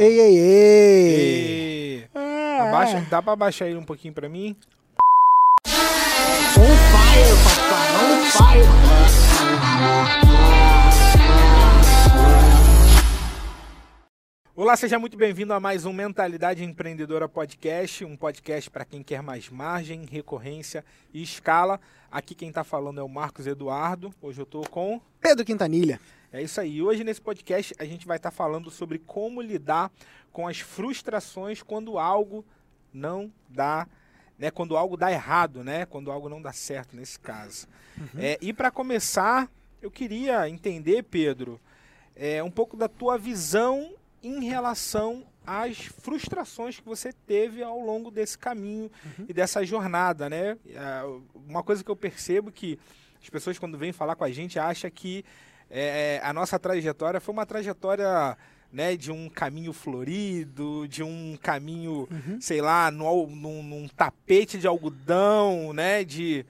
Ei, ei, ei! E... Ah, Abaixa, dá pra abaixar ele um pouquinho pra mim? On fire, papai! On fire! Olá, seja muito bem-vindo a mais um Mentalidade Empreendedora Podcast, um podcast para quem quer mais margem, recorrência e escala. Aqui quem está falando é o Marcos Eduardo. Hoje eu estou com. Pedro Quintanilha. É isso aí. Hoje nesse podcast a gente vai estar falando sobre como lidar com as frustrações quando algo não dá, né? Quando algo dá errado, né? Quando algo não dá certo nesse caso. É, e para começar, eu queria entender, Pedro, é, um pouco da tua visão em relação às frustrações que você teve ao longo desse caminho e dessa jornada, né? Ah, Uma coisa que eu percebo que as pessoas quando vêm falar com a gente acham que é, a nossa trajetória foi uma trajetória né, de um caminho florido, de um caminho, sei lá, no, num, num tapete de algodão, né, de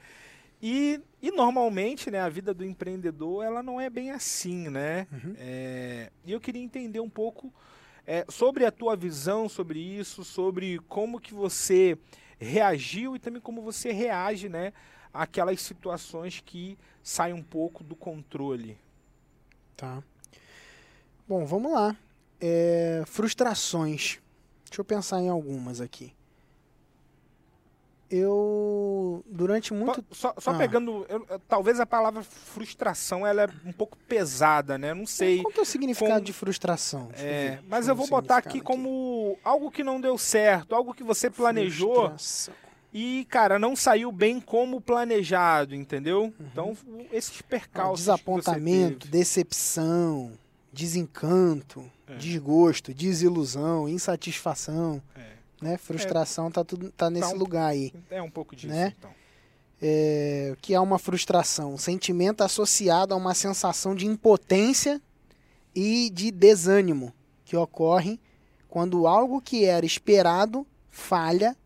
e, e normalmente, né, a vida do empreendedor ela não é bem assim, né? É, e eu queria entender um pouco é, sobre a tua visão sobre isso, sobre como que você reagiu e também como você reage, né, àquelas situações que saem um pouco do controle. Tá. Bom, vamos lá. É, frustrações. Deixa eu pensar em algumas aqui. Eu, durante muito Só, só Ah. pegando, eu- talvez a palavra frustração ela é um pouco pesada, né? Não sei. Qual que é o significado com- de frustração? É, ver. mas eu vou botar aqui significado como algo que não deu certo, algo que você planejou Frustração. E, cara, não saiu bem como planejado, entendeu? Então, esses percalços. Desapontamento, decepção, desencanto, É. desgosto, desilusão, insatisfação, teve. né? Frustração tá tudo tá nesse um- lugar aí. É, é um pouco disso, Né? então. É, o que é uma frustração? Um sentimento associado a uma sensação de impotência e de desânimo que ocorre quando algo que era esperado falha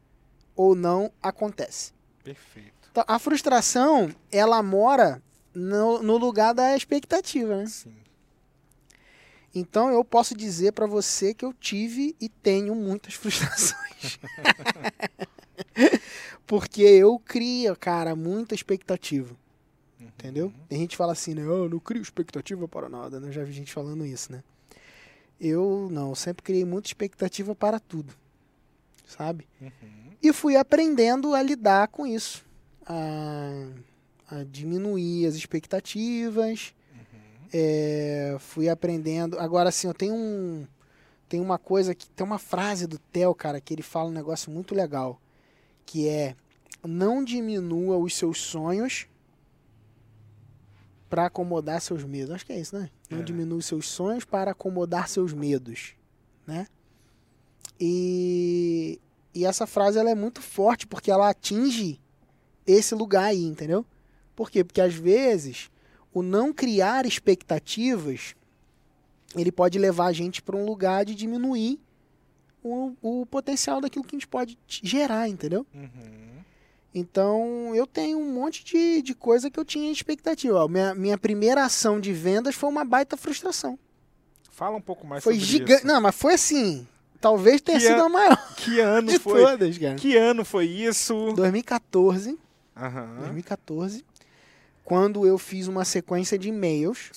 ou não acontece. Perfeito. Então, a frustração, ela mora no, no lugar da expectativa, né? Sim. Então eu posso dizer pra você que eu tive e tenho muitas frustrações. Porque eu crio, cara, muita expectativa. Uhum. Entendeu? Tem gente que fala assim, né? Eu não crio expectativa para nada, né? Eu já vi gente falando isso, né? Eu não, eu sempre criei muita expectativa para tudo. Sabe? Uhum. E fui aprendendo a lidar com isso. A, a diminuir as expectativas. É, fui aprendendo. Agora, assim, eu tenho um. Tem uma coisa que. Tem uma frase do Theo, cara, que ele fala um negócio muito legal. Que é. Não diminua os seus sonhos para acomodar seus medos. Acho que é isso, né? Não É. diminua os seus sonhos para acomodar seus medos, né? E, e essa frase ela é muito forte porque ela atinge esse lugar aí, entendeu? Por quê? Porque às vezes o não criar expectativas ele pode levar a gente para um lugar de diminuir o, o potencial daquilo que a gente pode gerar, entendeu? Uhum. Então, eu tenho um monte de, de coisa que eu tinha expectativa. Ó, minha, minha primeira ação de vendas foi uma baita frustração. Fala um pouco mais foi sobre gigante. isso. Não, mas foi assim. Talvez tenha Que sido an- a maior Que ano de foi? todas, cara. Que ano foi isso? 2014. Aham. 2014. Quando eu fiz uma sequência de e-mails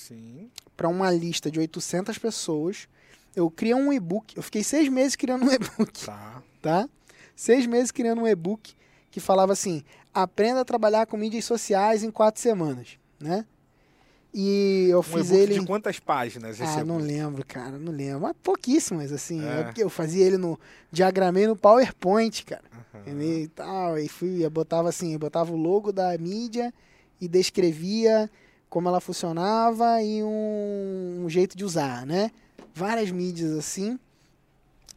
para uma lista de 800 pessoas. Eu criei um e-book. Eu fiquei seis meses criando um e-book. Tá. tá? Seis meses criando um e-book que falava assim: aprenda a trabalhar com mídias sociais em quatro semanas, né? E eu Um fiz ele. de quantas páginas? Ah, não lembro, cara, não lembro. Mas pouquíssimas, assim. É. É. porque eu fazia ele no. Diagramei no PowerPoint, cara. Entendeu? E tal. E fui, eu botava assim, eu botava o logo da mídia e descrevia como ela funcionava e um, um jeito de usar, né? Várias mídias assim.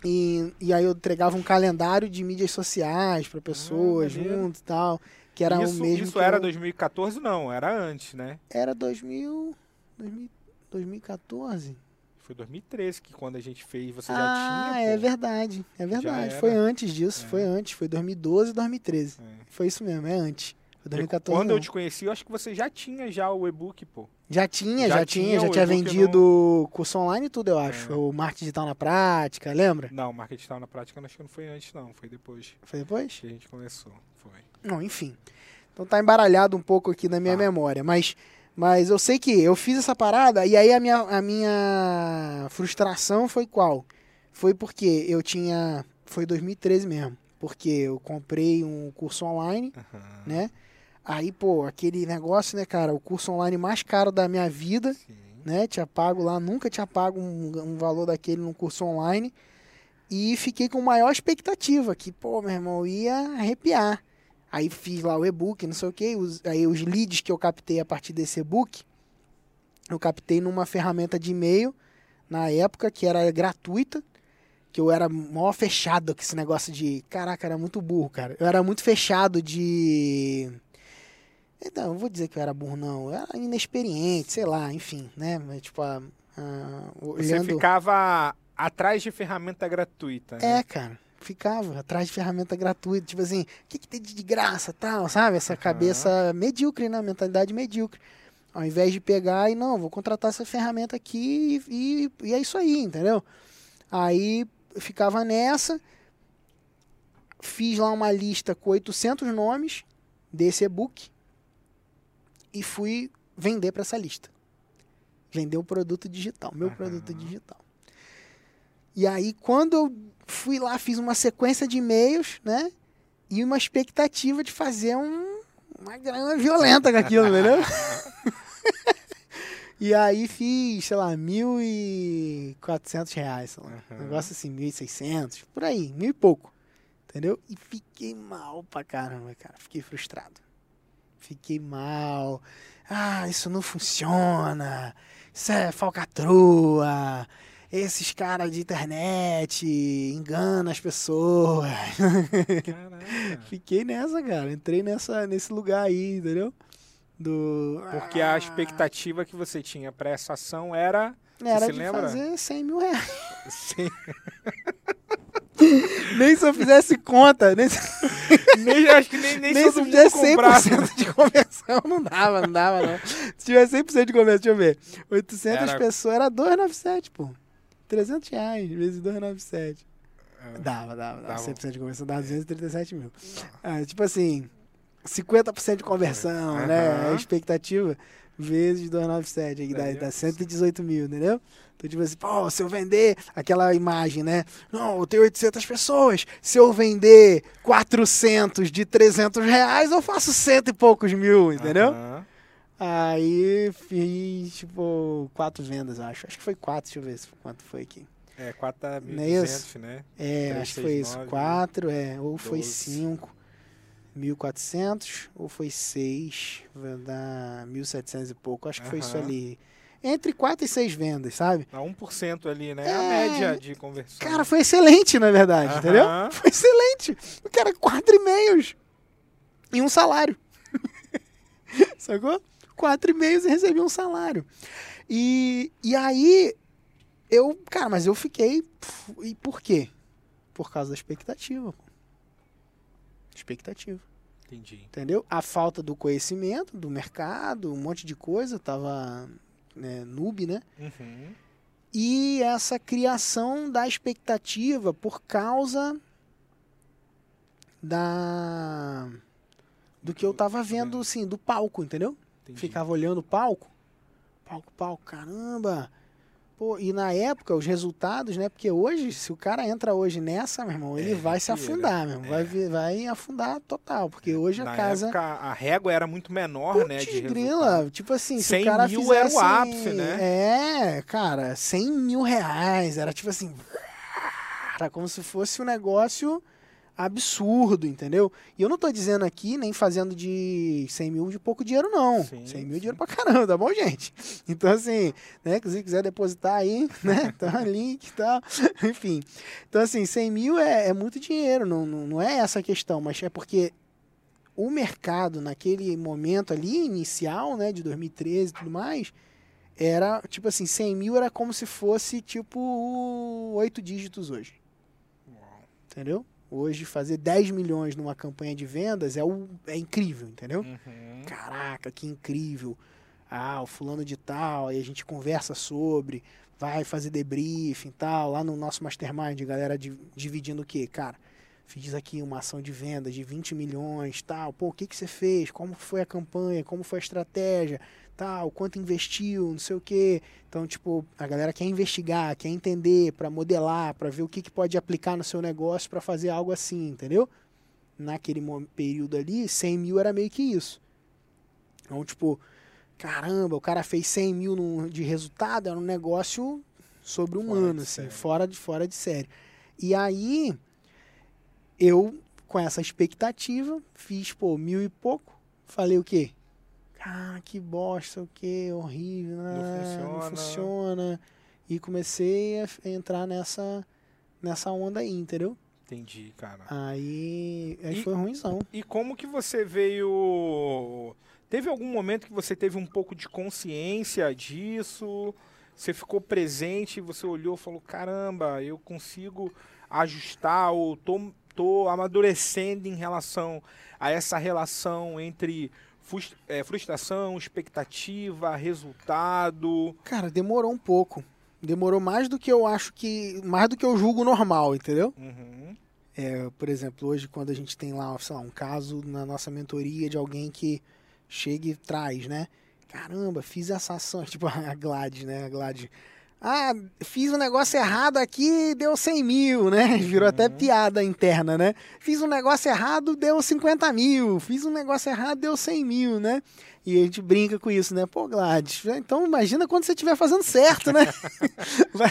E, e aí eu entregava um calendário de mídias sociais para pessoas maneiro. junto e tal. Que era isso o mesmo isso era eu- 2014? Não, era antes, né? Era 2000, 2000, 2014. Foi 2013 que quando a gente fez, você ah, já tinha. é pô. verdade. É verdade. Foi antes disso. É. Foi antes. Foi 2012 2013. É. Foi isso mesmo, é antes. Foi Porque 2014. Quando não. eu te conheci, eu acho que você já tinha já o e-book, pô. Já tinha, Já já, tinha já o tinha vendido curso online e tudo, eu acho. É. O marketing digital na prática, lembra? Não, marketing digital na prática acho que não foi antes, não. Foi depois Foi depois? que a gente começou. Foi. Não, enfim. Então tá embaralhado um pouco aqui na minha Tá. memória, mas mas eu sei que eu fiz essa parada e aí a minha, a minha frustração foi qual? Foi porque eu tinha foi 2013 mesmo, porque eu comprei um curso online, Aham. né? Aí, pô, aquele negócio, né, cara, o curso online mais caro da minha vida, Sim. né? Tinha pago lá, nunca tinha pago um, um valor daquele num curso online. E fiquei com maior expectativa, que, pô, meu irmão, ia arrepiar. Aí fiz lá o e-book, não sei o. Os, aí os leads que eu captei a partir desse e-book, eu captei numa ferramenta de e-mail, na época, que era gratuita. Que eu era mó fechado com esse negócio de. Caraca, era muito burro, cara. Eu era muito fechado de. Então, eu vou dizer que eu era burro, não. Eu era inexperiente, sei lá, enfim, né? Tipo, a, a- Você olhando... ficava atrás de ferramenta gratuita. né? É, cara, ficava atrás de ferramenta gratuita, tipo assim, o que, que tem de graça, tal, sabe? Essa Aham. cabeça medíocre, né? Mentalidade medíocre. Ao invés de pegar e, não, vou contratar essa ferramenta aqui e, e é isso aí, entendeu? Aí eu ficava nessa, fiz lá uma lista com 800 nomes desse e-book e fui vender para essa lista. Vender o produto digital, meu Aham. produto digital. E aí, quando eu fui lá, fiz uma sequência de e-mails, né? E uma expectativa de fazer um- uma grana violenta com aquilo, entendeu? e aí fiz, sei lá, mil e quatrocentos reais, sei lá. Um Aham. negócio assim, mil e seiscentos, por aí, mil e pouco. Entendeu? E fiquei mal pra caramba, cara. Fiquei frustrado. Fiquei mal. Ah, isso não funciona. Isso é falcatrua. Esses caras de internet enganam as pessoas. Fiquei nessa, cara. Entrei nessa, nesse lugar aí, entendeu? Do. Porque a Ah, expectativa que você tinha para essa ação era. Era de lembra? fazer 100 mil reais. Sim. Nem se eu fizesse conta, nem se, nem, acho que nem, nem, nem se mundo fizesse comprasse. 100% de conversão, não dava, não dava, não. Se tivesse 100% de conversão, deixa eu ver. 800 Era- pessoas, era 297, pô. 300 reais, vezes 297. É. Dava, dava, dava. Dava. 100% de conversão dava 237 mil. Ah, tipo assim, 50% de conversão, né? Aham. A expectativa vezes 297, aí dá, dá 118 mil, entendeu? Então, tipo assim, pô, se eu vender aquela imagem, né? Não, eu tenho 800 pessoas. Se eu vender 400 de 300 reais, eu faço cento e poucos mil, entendeu? Aham. Aí fiz, tipo, quatro vendas, acho. Acho que foi quatro, deixa eu ver quanto foi aqui. É, 4 é isso? 1.200, né? É, Três, acho que foi isso. Quatro, é. Ou foi doze. cinco. 1.400, ou foi seis. Vai dar 1.700 e pouco. Acho que foi isso ali. Entre quatro e seis vendas, sabe? A 1% ali, né? A É. média de conversão. Cara, foi excelente, na verdade, Aham. entendeu? Foi excelente. O cara, quatro e-mails. E um salário. Sacou? Quatro e-mails e recebi um salário. E, e aí, eu, cara, mas eu fiquei. E por quê? Por causa da expectativa. Expectativa. Entendi. Entendeu? A falta do conhecimento, do mercado, um monte de coisa, tava né, noob, né? Uhum. E essa criação da expectativa por causa da do que eu tava vendo, assim, do palco, entendeu? Entendi. Ficava olhando o palco, palco, palco, caramba. Pô, e na época, os resultados, né? Porque hoje, se o cara entra hoje nessa, meu irmão, ele É, vai se afundar, meu irmão. Vai, vi- vai afundar total. Porque hoje a Na casa. época, a régua era muito menor, né? Putz, De grila, resultado. tipo assim, se 100 o cara mil fizesse... era o ápice, né? É, cara, 100 mil reais, era tipo assim, era como se fosse um negócio absurdo, entendeu? E eu não tô dizendo aqui, nem fazendo de 100 mil de pouco dinheiro, não. Sim, 100 mil sim. dinheiro pra caramba, tá bom, gente? Então, assim, né, se quiser depositar aí, né, tá link e tal, enfim. Então, assim, 100 mil é, é muito dinheiro, não, não, não é essa a questão, mas é porque o mercado naquele momento ali, inicial, né, de 2013 e tudo mais, era, tipo assim, 100 mil era como se fosse, tipo, oito dígitos hoje, entendeu? Hoje, fazer 10 milhões numa campanha de vendas é, o, é incrível, entendeu? Uhum. Caraca, que incrível. Ah, o fulano de tal, aí a gente conversa sobre, vai fazer debriefing e tal, lá no nosso mastermind, galera di- dividindo o quê? Cara, fiz aqui uma ação de venda de 20 milhões, tal, pô, o que que você fez? Como foi a campanha? Como foi a estratégia? Tal, quanto investiu, não sei o quê. Então, tipo, a galera quer investigar, quer entender, para modelar, para ver o que, que pode aplicar no seu negócio para fazer algo assim, entendeu? Naquele período ali, 100 mil era meio que isso. Então, tipo, caramba, o cara fez 100 mil no- de resultado, era um negócio sobre-humano, de assim, série. fora de, fora de série. E aí, eu, com essa expectativa, fiz, pô, mil e pouco. Falei o quê? Ah, que bosta, o quê? Horrível, ah, não funciona. funciona. E comecei a entrar nessa, nessa onda aí, entendeu? Entendi, cara. Aí, aí E- foi ruimzão. E como que você veio. Teve algum momento que você teve um pouco de consciência disso? Você ficou presente, você olhou e falou: caramba, eu consigo ajustar ou tô, tô amadurecendo em relação a essa relação entre frustração, expectativa, resultado. Cara, demorou um pouco. Demorou mais do que eu acho que. Mais do que eu julgo normal, entendeu? Uhum. É, por exemplo, hoje quando a gente tem lá, sei lá, um caso na nossa mentoria de alguém que chega e traz, né? Caramba, fiz essa ação, tipo a Gladys, né? A Gladys. Ah, fiz um negócio errado aqui, deu 100 mil, né? Virou até Uhum. piada interna, né? Fiz um negócio errado, deu 50 mil. Fiz um negócio errado, deu 100 mil, né? E a gente brinca com isso, né? Pô, Gladys, então imagina quando você estiver fazendo certo, né? vai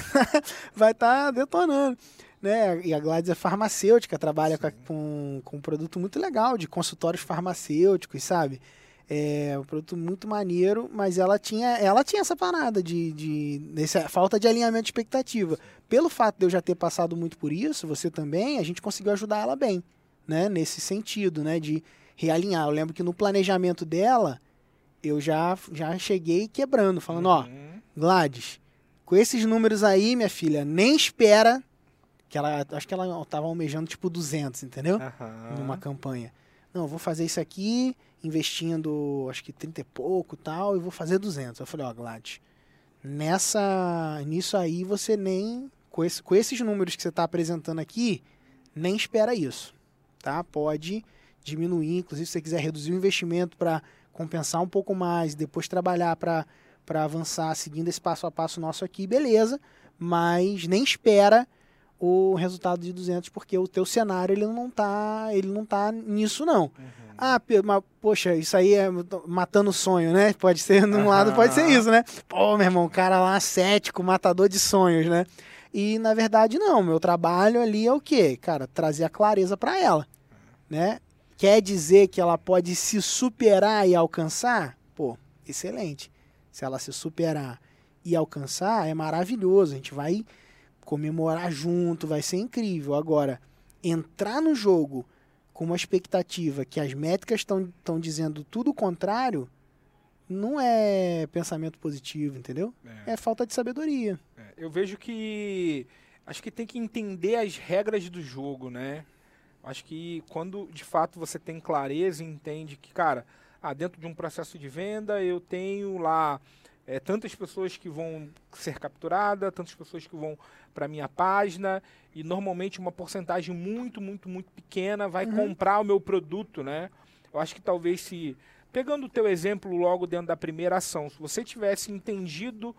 vai estar detonando. Né? E a Gladys é farmacêutica, trabalha com, com um produto muito legal de consultórios farmacêuticos, sabe? É um produto muito maneiro, mas ela tinha, ela tinha essa parada de, de dessa falta de alinhamento de expectativa. Pelo fato de eu já ter passado muito por isso, você também, a gente conseguiu ajudar ela bem, né? Nesse sentido, né? De realinhar. Eu lembro que no planejamento dela, eu já, já cheguei quebrando, falando, ó, Uhum. Gladys, com esses números aí, minha filha, nem espera que ela, acho que ela tava almejando tipo 200, entendeu? Aham. Numa campanha. Não, vou fazer isso aqui, investindo acho que 30 e pouco tal, e vou fazer 200. Eu falei, ó, Gladys, nessa, nisso aí você nem, com, esse- com esses números que você está apresentando aqui, nem espera isso, tá? Pode diminuir, inclusive se você quiser reduzir o investimento para compensar um pouco mais, depois trabalhar para para avançar seguindo esse passo a passo nosso aqui, beleza, mas nem espera o resultado de 200 porque o teu cenário ele não tá, ele não tá nisso não. Uhum. Ah, mas, poxa, isso aí é matando o sonho, né? Pode ser, num lado pode ser isso, né? Pô, meu irmão, cara lá cético, matador de sonhos, né? E na verdade não, meu trabalho ali é o quê? Cara, trazer a clareza para ela, né? Quer dizer que ela pode se superar e alcançar? Pô, excelente. Se ela se superar e alcançar, é maravilhoso. A gente vai comemorar junto, vai ser incrível. Agora, entrar no jogo com uma expectativa que as métricas estão dizendo tudo o contrário, não é pensamento positivo, entendeu? É. É falta de sabedoria. É, eu vejo que acho que tem que entender as regras do jogo, né? Acho que quando de fato você tem clareza e entende que, cara, ah, dentro de um processo de venda eu tenho lá é, tantas pessoas que vão ser capturadas, tantas pessoas que vão para minha página e normalmente uma porcentagem muito, muito, muito pequena vai Uhum. comprar o meu produto, né? Eu acho que talvez se pegando o teu exemplo logo dentro da primeira ação, se você tivesse entendido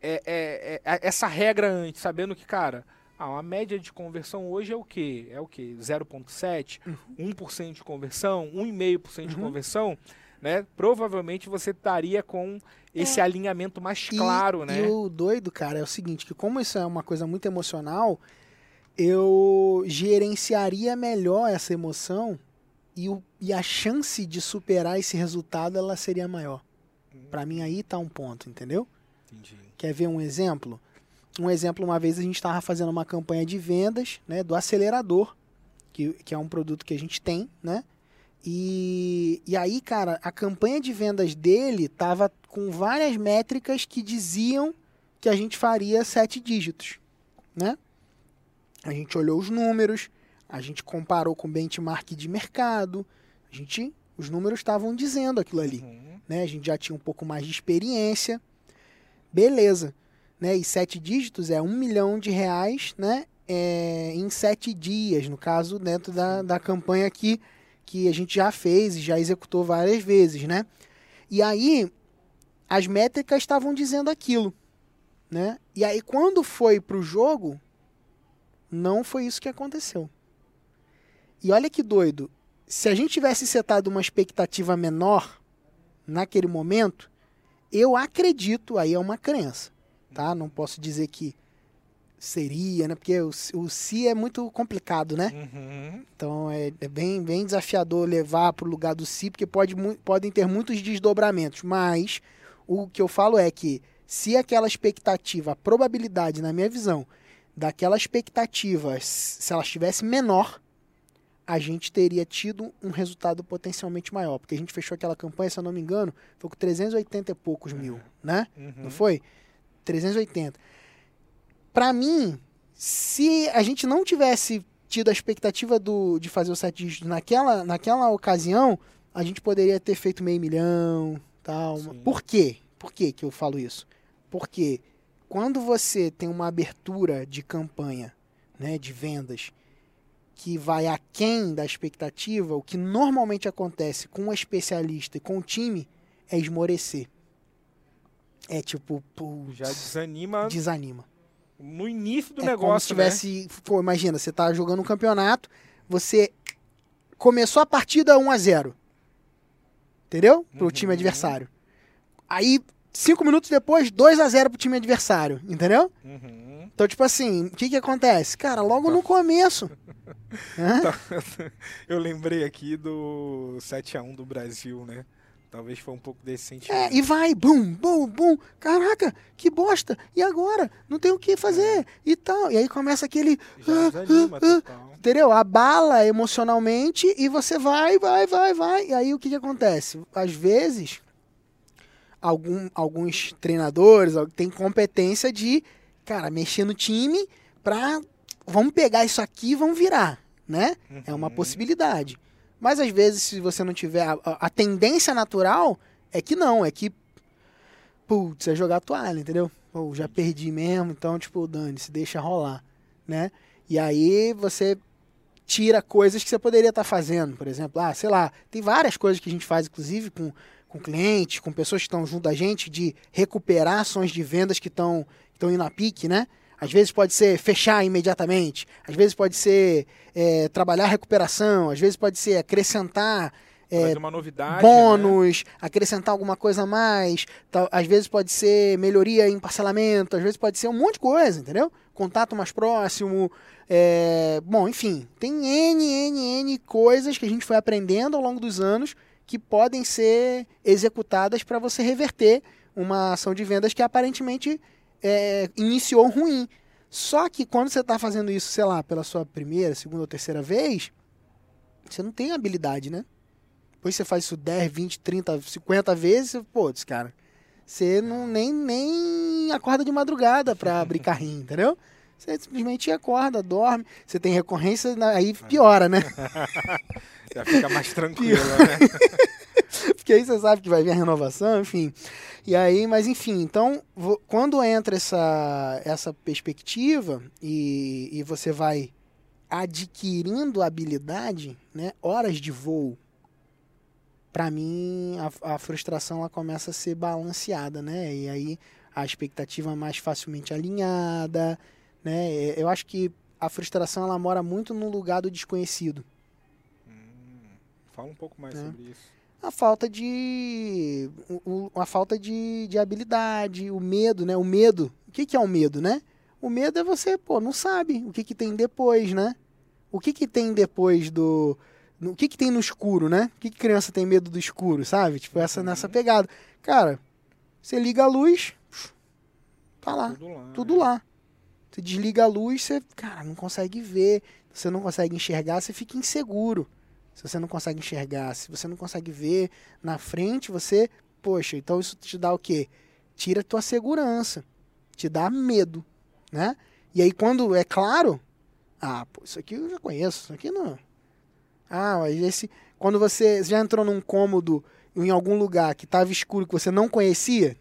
é, é, é, essa regra antes, sabendo que, cara, ah, uma média de conversão hoje é o quê? É o quê? 0,7%, 1% de conversão, 1,5% de Uhum. conversão, né? Provavelmente você estaria com esse alinhamento mais E- claro, né? E o doido, cara, é o seguinte, que como isso é uma coisa muito emocional, eu gerenciaria melhor essa emoção e, o, e a chance de superar esse resultado ela seria maior. Pra mim aí tá um ponto, entendeu? Entendi. Quer ver um exemplo? Um exemplo, uma vez a gente estava fazendo uma campanha de vendas né, do acelerador, que, que é um produto que a gente tem, né? E, e aí, cara, a campanha de vendas dele tava com várias métricas que diziam que a gente faria sete dígitos, né? A gente olhou os números, a gente comparou com benchmark de mercado, a gente Os números estavam dizendo aquilo ali. Uhum. Né? A gente já tinha um pouco mais de experiência. Beleza. Né? E sete dígitos é um milhão de reais né? É, em sete dias, no caso, dentro da, da campanha aqui, que a gente já fez e já executou várias vezes, né? E aí, as métricas estavam dizendo aquilo, né? E aí, quando foi pro jogo, não foi isso que aconteceu. E olha que doido, se a gente tivesse setado uma expectativa menor naquele momento, eu acredito, aí é uma crença, tá? Não posso dizer que seria, né? Porque o, o se é muito complicado, né? Uhum. Então é, é bem, bem desafiador levar para o lugar do si, porque pode, podem ter muitos desdobramentos. Mas o que eu falo é que se aquela expectativa, a probabilidade, na minha visão, daquela expectativa, se ela estivesse menor, a gente teria tido um resultado potencialmente maior. Porque a gente fechou aquela campanha, se eu não me engano, foi com 380 e poucos mil, né? Uhum. Não foi? 380. Pra mim, se a gente não tivesse tido a expectativa do, de fazer o sete dígitos naquela, naquela ocasião, a gente poderia ter feito meio milhão, tal. Sim. Por quê? Por que que eu falo isso? Porque quando você tem uma abertura de campanha, né, de vendas, que vai aquém da expectativa, o que normalmente acontece com o especialista e com o time é esmorecer. É tipo, putz, Já desanima desanima. No início do é como se negócio, né? tivesse, pô, imagina, você tá jogando um campeonato, você começou a partida 1 a 0. Entendeu? Pro Uhum. time adversário. Aí, cinco minutos depois, 2 a 0 pro time adversário, entendeu? Uhum. Então, tipo assim, o que que acontece? Cara, logo no começo. Hã? Eu lembrei aqui do 7x1 do Brasil, né? Talvez foi um pouco desse É, sentimento. e vai, bum, bum, bum. Caraca, que bosta. E agora? Não tem o que fazer. E tal. E aí começa aquele. Já desanima total. Entendeu? Abala emocionalmente e você vai, vai, vai, vai. E aí o que, que acontece? Às vezes, algum, alguns treinadores têm competência de, cara, mexer no time pra. Vamos pegar isso aqui e vamos virar, né? É uma Uhum. possibilidade. Mas às vezes, se você não tiver. A, a- tendência natural é que não, é que. Putz, é jogar a toalha, entendeu? Pô, já perdi mesmo, então, tipo, dane-se, deixa rolar, né? E aí você tira coisas que você poderia estar fazendo, por exemplo, ah, sei lá, tem várias coisas que a gente faz, inclusive com, com clientes, com pessoas que estão junto da gente, de recuperar ações de vendas que estão estão indo a pique, né? Às vezes pode ser fechar imediatamente, às vezes pode ser é, trabalhar recuperação, às vezes pode ser acrescentar é, novidade. né? bônus, acrescentar alguma coisa a mais, tal, às vezes pode ser melhoria em parcelamento, às vezes pode ser um monte de coisa, entendeu? Contato mais próximo, é, bom, enfim, tem N, N, N coisas que a gente foi aprendendo ao longo dos anos que podem ser executadas para você reverter uma ação de vendas que aparentemente é, iniciou ruim. Só que quando você está fazendo isso, sei lá, pela sua primeira, segunda ou terceira vez, você não tem habilidade, né? Depois você faz isso 10, 20, 30, 50 vezes, pô, esse cara, você não nem, nem acorda de madrugada para abrir carrinho, entendeu? Você simplesmente acorda, dorme, você tem recorrência, aí piora, né? Já fica mais tranquilo, né? Porque aí você sabe que vai vir a renovação, enfim. E aí, mas enfim, então, quando entra essa, essa perspectiva e, e você vai adquirindo habilidade, né, horas de voo, para mim a, a frustração ela começa a ser balanceada, né? E aí a expectativa mais facilmente alinhada, né? É, Eu acho que a frustração ela mora muito no lugar do desconhecido. Fala um pouco mais É. sobre isso. A falta de o- o- a falta de, de habilidade, o medo, né? O medo. O que, que é o medo, né? O medo é você, pô, não sabe o que, que tem depois, né? O que, que tem depois do. no- O que, que tem no escuro, né? O que, que criança tem medo do escuro, sabe? Tipo, essa Uhum. nessa pegada. Cara, você liga a luz, tá lá Tudo lá. tudo né? lá. Você desliga a luz, você, cara, não consegue ver. Você não consegue enxergar, você fica inseguro. Se você não consegue enxergar, se você não consegue ver na frente, você, poxa, então isso te dá o quê? Tira a tua segurança, te dá medo, né? E aí quando é claro, ah, pô, isso aqui eu já conheço, isso aqui não. Ah, esse Quando você já entrou num cômodo em algum lugar que tava escuro que você não conhecia,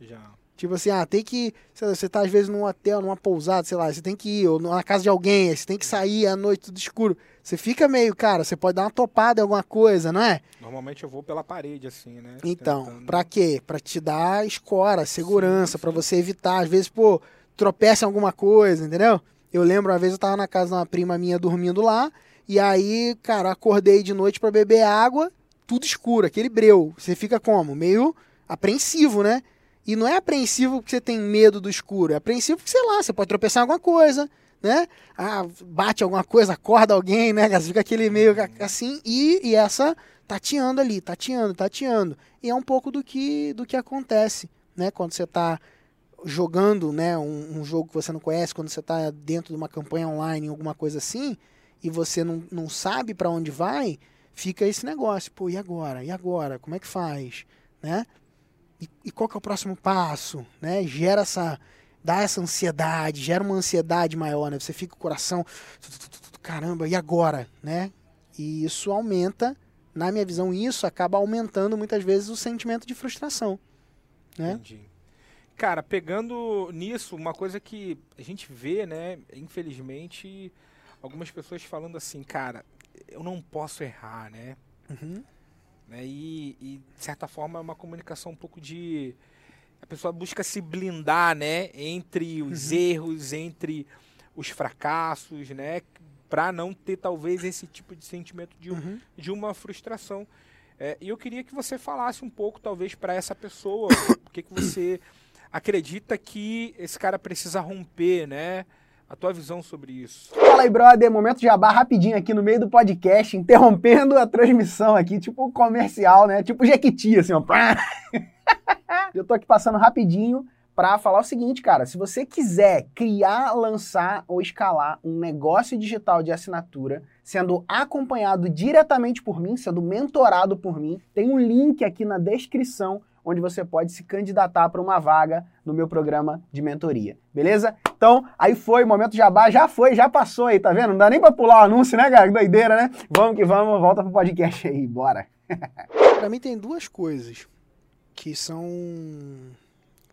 Já. Tipo assim, ah, tem que. lá, Você tá às vezes num hotel, numa pousada, sei lá, você tem que ir, ou na casa de alguém, você tem que sair à noite, tudo escuro. Você fica meio, cara, você pode dar uma topada em alguma coisa, não é? Normalmente eu vou pela parede, assim, né? Então, Tentando- pra quê? Pra te dar escora, segurança, sim. você evitar, às vezes, pô, tropeça em alguma coisa, entendeu? Eu lembro uma vez eu tava na casa de uma prima minha dormindo lá, e aí, cara, acordei de noite pra beber água, tudo escuro, aquele breu. Você fica como? Meio apreensivo, né? E não é apreensivo porque você tem medo do escuro, é apreensivo porque, sei lá, você pode tropeçar em alguma coisa, né? Ah, bate alguma coisa, acorda alguém, né? Fica aquele meio assim, e, e essa tateando ali, tateando, tateando. E é um pouco do que, do que acontece, né? Quando você tá jogando, né, um, um jogo que você não conhece, quando você tá dentro de uma campanha online, alguma coisa assim, e você não, não sabe para onde vai, fica esse negócio, pô, e agora? E agora? Como é que faz? Né? E, e qual que é o próximo passo? Né? Gera essa, dá essa ansiedade, gera uma ansiedade maior, né? Você fica o coração, caramba, e agora? Né? E isso aumenta, na minha visão, isso acaba aumentando muitas vezes o sentimento de frustração. Né? Entendi. Cara, pegando nisso, uma coisa que a gente vê, né, infelizmente, algumas pessoas falando assim, cara, eu não posso errar, né? Uhum. Né? E, e, de certa forma, é uma comunicação um pouco de. A pessoa busca se blindar, né? Entre os Uhum. erros, entre os fracassos, né? Para não ter, talvez, esse tipo de sentimento de, um- Uhum. de uma frustração. É, e eu queria que você falasse um pouco, talvez, para essa pessoa, o que, que você acredita que esse cara precisa romper, né? A tua visão sobre isso. Fala aí, brother. Momento de jabá rapidinho aqui no meio do podcast, interrompendo a transmissão aqui, tipo comercial, né? Tipo Jequiti, assim, ó. Eu tô aqui passando rapidinho para falar o seguinte, cara. Se você quiser criar, lançar ou escalar um negócio digital de assinatura, sendo acompanhado diretamente por mim, sendo mentorado por mim, tem um link aqui na descrição onde você pode se candidatar para uma vaga no meu programa de mentoria, beleza? Então, aí foi, momento jabá, já foi, já passou aí, tá vendo? Não dá nem pra pular o anúncio, né, cara? Que doideira, né? Vamos que vamos, volta pro podcast aí, bora. Pra mim tem duas coisas que são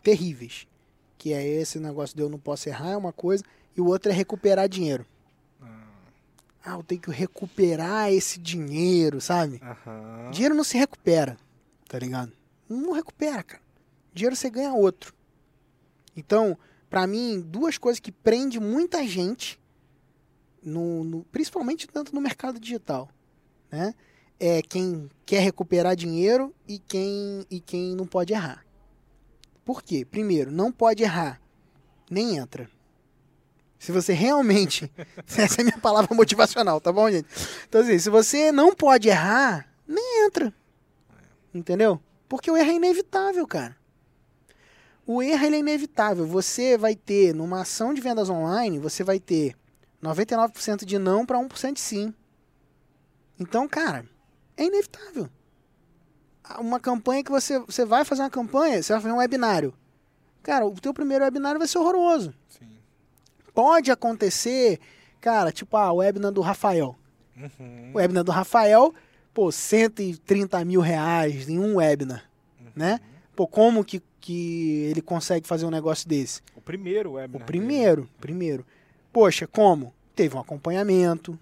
terríveis. Que é esse negócio de eu não posso errar, é uma coisa, e o outro é recuperar dinheiro. Ah, eu tenho que recuperar esse dinheiro, sabe? Aham. Dinheiro não se recupera, tá ligado? Não recupera, cara. Dinheiro você ganha outro. Então, pra mim, duas coisas que prende muita gente, no, no- principalmente tanto no mercado digital, né? É quem quer recuperar dinheiro e quem, e quem não pode errar. Por quê? Primeiro, não pode errar. Nem entra. Se você realmente. essa é a minha palavra motivacional, tá bom, gente? Então, assim, se você não pode errar, nem entra. Entendeu? Porque o erro é inevitável, cara. O erro é inevitável. Você vai ter, numa ação de vendas online, você vai ter 99% de não para 1% de sim. Então, cara, é inevitável. Uma campanha que você, você vai fazer uma campanha, você vai fazer um webinário. Cara, o teu primeiro webinário vai ser horroroso. Sim. Pode acontecer, cara, tipo a webinar do Rafael. Uhum. O webinar do Rafael, pô, 130 mil reais em um webinar, né? Pô, como que, que ele consegue fazer um negócio desse? O primeiro O webinar. primeiro, primeiro. Poxa, como? Teve um acompanhamento,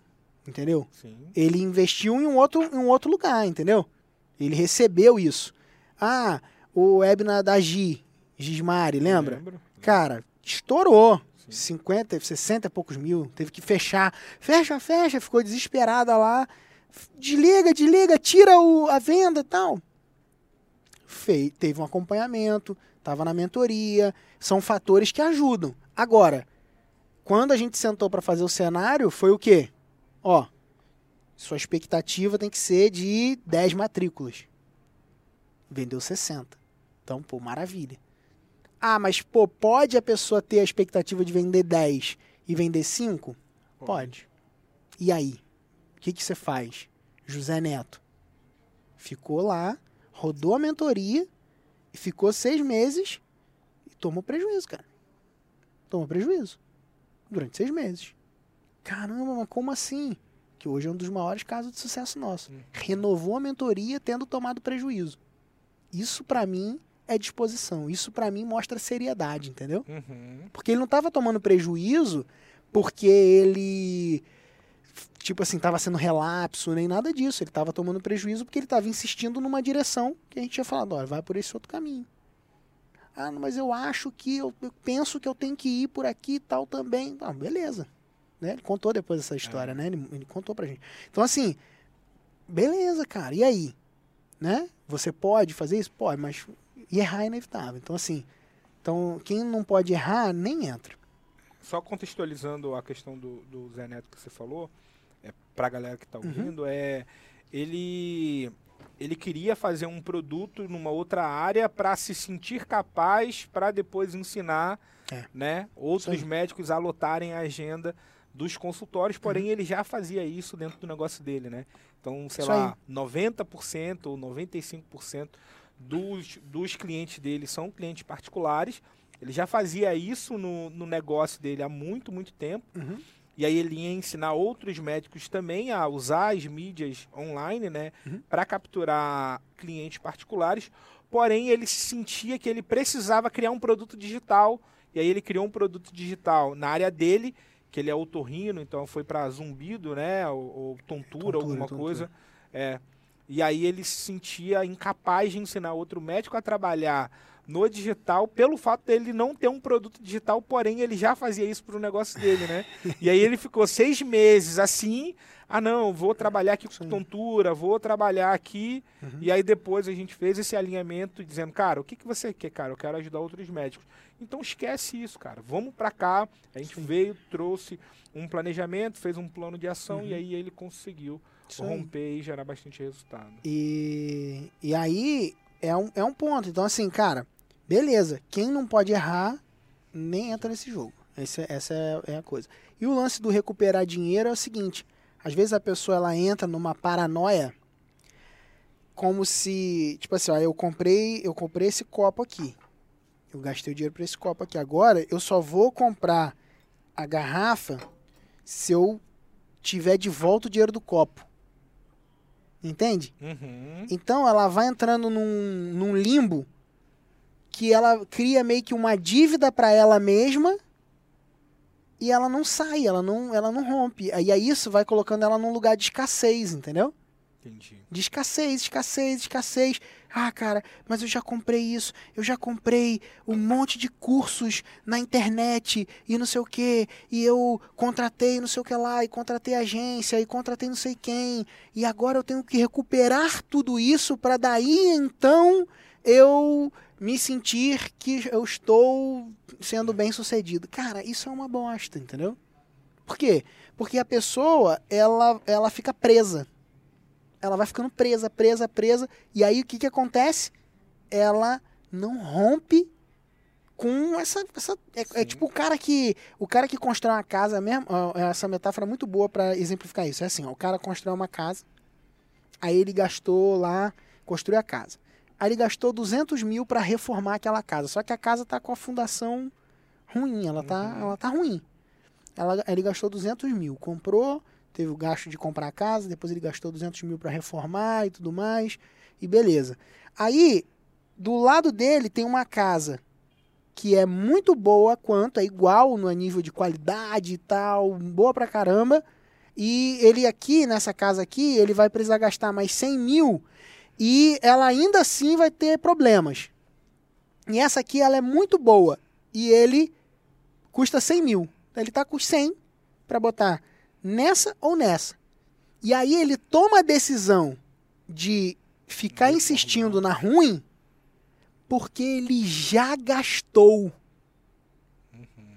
entendeu? dele. Sim. Ele investiu em um outro, em um outro lugar, entendeu? Ele recebeu isso. Ah, o webinar da Gi, Gismari, lembra? Lembro. Cara, estourou. Sim. 50, 60 e poucos mil. Teve que fechar. Fecha, fecha. Ficou desesperada lá. Desliga, desliga, tira o, a venda e tal. Fei, teve um acompanhamento, tava na mentoria. São fatores que ajudam. Agora, quando a gente sentou para fazer o cenário, foi o quê? Ó, sua expectativa tem que ser de 10 matrículas. Vendeu 60. Então, pô, maravilha. Ah, mas pô, pode a pessoa ter a expectativa de vender 10 e vender 5? Pode. E aí? O que que você faz? José Neto ficou lá, rodou a mentoria, e ficou seis meses e tomou prejuízo, cara. Tomou prejuízo. Durante seis meses. Caramba, mas como assim? que hoje é um dos maiores casos de sucesso nosso. Renovou a mentoria tendo tomado prejuízo. Isso para mim é disposição. Isso para mim mostra seriedade, entendeu? Uhum. Porque ele não estava tomando prejuízo porque ele tipo assim, estava sendo relapso, nem nada disso. Ele estava tomando prejuízo porque ele estava insistindo numa direção que a gente tinha falado, olha, vai por esse outro caminho. Ah, mas eu acho que, eu, eu penso que eu tenho que ir por aqui e tal também. Ah, beleza. Né? Ele contou depois essa história, É. né? Ele, ele contou pra gente. Então, assim, beleza, cara. E aí? Né? Você pode fazer isso? Pode, mas errar é inevitável. Então, assim, então, quem não pode errar, nem entra. Só contextualizando a questão do, do Zé Neto que você falou, é, pra galera que tá Uhum. ouvindo, é ele ele queria fazer um produto numa outra área para se sentir capaz para depois ensinar, É. né, outros aí. médicos a lotarem a agenda dos consultórios, porém Uhum. ele já fazia isso dentro do negócio dele, né? Então, sei Isso lá, 90% ou 95% dos, dos clientes dele são clientes particulares. Ele já fazia isso no, no negócio dele há muito, muito tempo. Uhum. E aí ele ia ensinar outros médicos também a usar as mídias online, né, Uhum. para capturar clientes particulares. Porém, ele sentia que ele precisava criar um produto digital. E aí ele criou um produto digital na área dele, que ele é otorrino, então foi para zumbido, né, ou, ou tontura, Tontura, alguma tontura. coisa. É. E aí ele se sentia incapaz de ensinar outro médico a trabalhar no digital pelo fato dele não ter um produto digital, porém ele já fazia isso para o negócio dele, né? e aí ele ficou seis meses assim, ah não, vou trabalhar aqui com tontura, vou trabalhar aqui, Uhum. e aí depois a gente fez esse alinhamento dizendo, cara, o que, que você quer, cara? Eu quero ajudar outros médicos. Então esquece isso, cara. Vamos para cá. A gente Sim. veio, trouxe um planejamento, fez um plano de ação Uhum. e aí ele conseguiu Isso aí. romper e gerar bastante resultado. E, e aí é um, é um ponto. Então, assim, cara, beleza. Quem não pode errar, nem entra nesse jogo. Esse, essa é, é a coisa. E o lance do recuperar dinheiro é o seguinte: às vezes a pessoa ela entra numa paranoia como se, tipo assim, ó, eu comprei, eu comprei esse copo aqui. Eu gastei o dinheiro para esse copo aqui. Agora eu só vou comprar a garrafa se eu tiver de volta o dinheiro do copo. Entende? Uhum. Então ela vai entrando num, num limbo que ela cria meio que uma dívida para ela mesma e ela não sai, ela não, ela não rompe. E aí isso vai colocando ela num lugar de escassez, entendeu? Entendi. De escassez, escassez, escassez. Ah, cara, mas eu já comprei isso, eu já comprei um monte de cursos na internet e não sei o que, e eu contratei não sei o que lá, e contratei agência, e contratei não sei quem, e agora eu tenho que recuperar tudo isso para daí então eu me sentir que eu estou sendo bem sucedido. Cara, isso é uma bosta, entendeu? Por quê? Porque a pessoa, ela, ela fica presa ela vai ficando presa, presa, presa. E aí o que, que acontece? Ela não rompe com essa. essa é, é tipo o cara que. O cara que constrói uma casa mesmo. Essa metáfora é muito boa para exemplificar isso. É assim, ó, o cara constrói uma casa. Aí ele gastou lá, construiu a casa. Aí ele gastou 200 mil para reformar aquela casa. Só que a casa tá com a fundação ruim, ela tá, Uhum. ela tá ruim. Ela, ele gastou 200 mil, comprou, teve o gasto de comprar a casa, depois ele gastou 200 mil para reformar e tudo mais, e beleza. Aí, do lado dele tem uma casa que é muito boa quanto, é igual no nível de qualidade e tal, boa pra caramba, e ele aqui, nessa casa aqui, ele vai precisar gastar mais 100 mil, e ela ainda assim vai ter problemas. E essa aqui, ela é muito boa, e ele custa 100 mil. Ele tá com 100 para botar nessa ou nessa. E aí ele toma a decisão de ficar insistindo na ruim porque ele já gastou.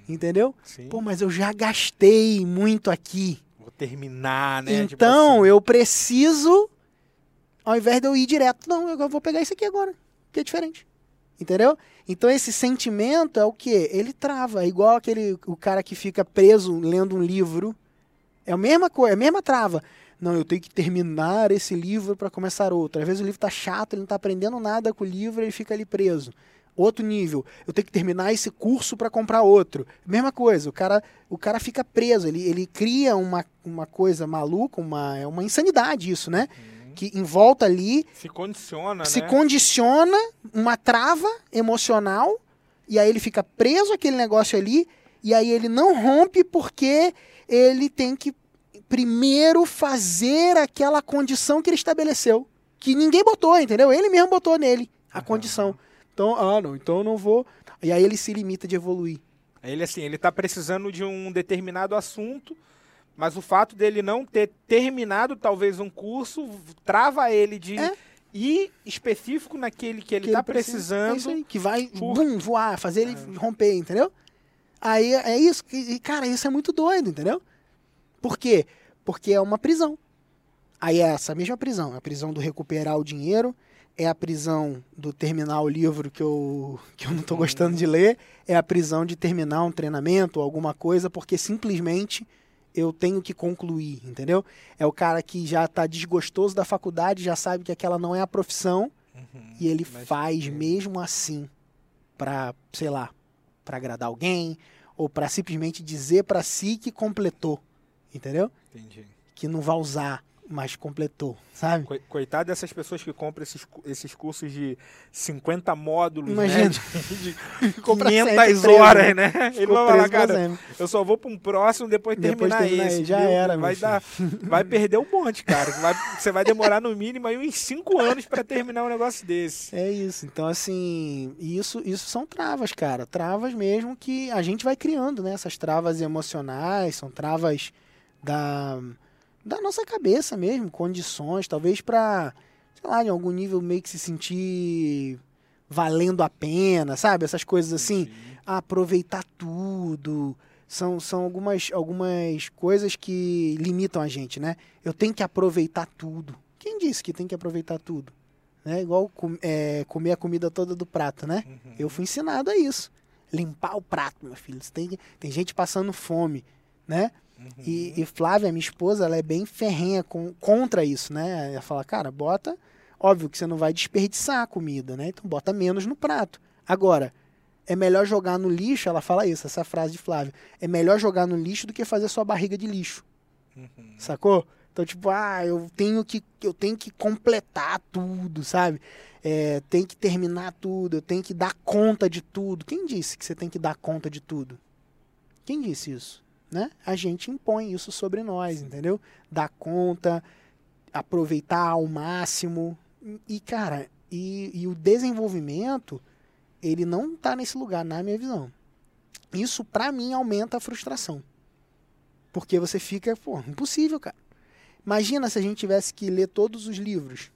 Entendeu? Sim. Pô, mas eu já gastei muito aqui. Vou terminar, né? Tipo então assim. eu preciso, ao invés de eu ir direto, não, eu vou pegar isso aqui agora, que é diferente. Entendeu? Então esse sentimento é o que? Ele trava. É igual aquele o cara que fica preso lendo um livro. É a mesma coisa, é a mesma trava. Não, eu tenho que terminar esse livro para começar outro. Às vezes o livro tá chato, ele não tá aprendendo nada com o livro, ele fica ali preso. Outro nível, eu tenho que terminar esse curso para comprar outro. Mesma coisa, o cara, o cara fica preso, ele, ele cria uma, uma coisa maluca, uma, é uma insanidade isso, né? Que em volta ali Se condiciona, se né? condiciona uma trava emocional e aí ele fica preso àquele negócio ali e aí ele não rompe porque ele tem que primeiro fazer aquela condição que ele estabeleceu, que ninguém botou, entendeu? Ele mesmo botou nele a Aham. condição. Então, ah, não, então eu não vou. E aí ele se limita de evoluir. Ele assim, ele tá precisando de um determinado assunto, mas o fato dele não ter terminado talvez um curso trava ele de É. ir específico naquele que ele que tá precisa- precisando. É isso aí, que vai por- bum, voar, fazer ele romper, entendeu? Aí é isso, e, cara, isso é muito doido, entendeu? Por quê? Porque é uma prisão. Aí é essa mesma prisão, a prisão do recuperar o dinheiro, é a prisão do terminar o livro que eu, que eu não tô gostando de ler, é a prisão de terminar um treinamento ou alguma coisa, porque simplesmente eu tenho que concluir, entendeu? É o cara que já tá desgostoso da faculdade, já sabe que aquela não é a profissão, Uhum. e ele faz mesmo assim pra, sei lá, pra agradar alguém ou pra simplesmente dizer pra si que completou, entendeu? Entendi. Que não vai usar, mas completou, sabe? Coi- Coitado dessas pessoas que compram esses, esses cursos de 50 módulos, Imagina. né? De, de Compra 500 sempre preso, horas, né? Ele vai falar, cara, sempre. eu só vou para um próximo depois, Depois terminar terminar esse. já entendeu? era, meu vai, filho. dar, vai perder um monte, cara. Vai- você vai demorar no mínimo aí uns 5 anos para terminar um negócio desse. É isso. Então, assim, isso, isso são travas, cara. Travas mesmo que a gente vai criando, né? Essas travas emocionais, são travas da, da nossa cabeça mesmo, condições, talvez pra, sei lá, em algum nível meio que se sentir valendo a pena, sabe? Essas coisas assim, aproveitar tudo. São, são algumas, algumas coisas que limitam a gente, né? Eu tenho que aproveitar tudo. Quem disse que tem que aproveitar tudo? Né? Igual é, comer a comida toda do prato, né? Uhum. Eu fui ensinado a isso. Limpar o prato, meu filho. Tem, tem gente passando fome, né? Uhum. E, e Flávia, minha esposa, ela é bem ferrenha com, contra isso, né? Ela fala, cara, bota. Óbvio que você não vai desperdiçar a comida, né? Então bota menos no prato. Agora, é melhor jogar no lixo, ela fala isso, essa frase de Flávia. É melhor jogar no lixo do que fazer sua barriga de lixo. Uhum. Sacou? Então, tipo, ah, eu tenho que, eu tenho que completar tudo, sabe? É, tem que terminar tudo, eu tenho que dar conta de tudo. Quem disse que você tem que dar conta de tudo? Quem disse isso? Né? A gente impõe isso sobre nós, entendeu? Dar conta, aproveitar ao máximo. E, cara, e, e o desenvolvimento, ele não tá nesse lugar, na minha visão. Isso, pra mim, aumenta a frustração. Porque você fica, pô, impossível, cara. Imagina se a gente tivesse que ler todos os livros.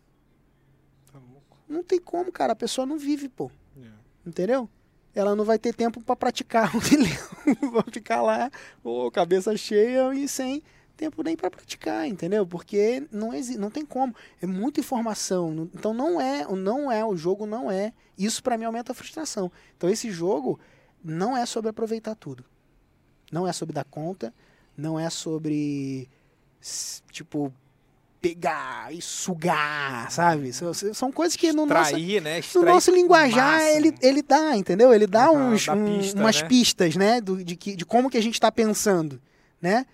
Tá louco. Não tem como, cara. A pessoa não vive, pô. É. Entendeu? Ela não vai ter tempo pra praticar o leu. vai ficar lá, ô, cabeça cheia e sem tempo nem pra praticar, entendeu? Porque não existe, não tem como. É muita informação. Então não é, não é o jogo não é. Isso pra mim aumenta a frustração. Então esse jogo não é sobre aproveitar tudo. Não é sobre dar conta, não é sobre tipo pegar e sugar, sabe? São, são coisas que no nosso Extrair, né? no nosso linguajar ele, ele dá, entendeu? Ele dá Aham, uns, dá um- pista, umas né? pistas, né? Do, de, que, de como que a gente está pensando, né?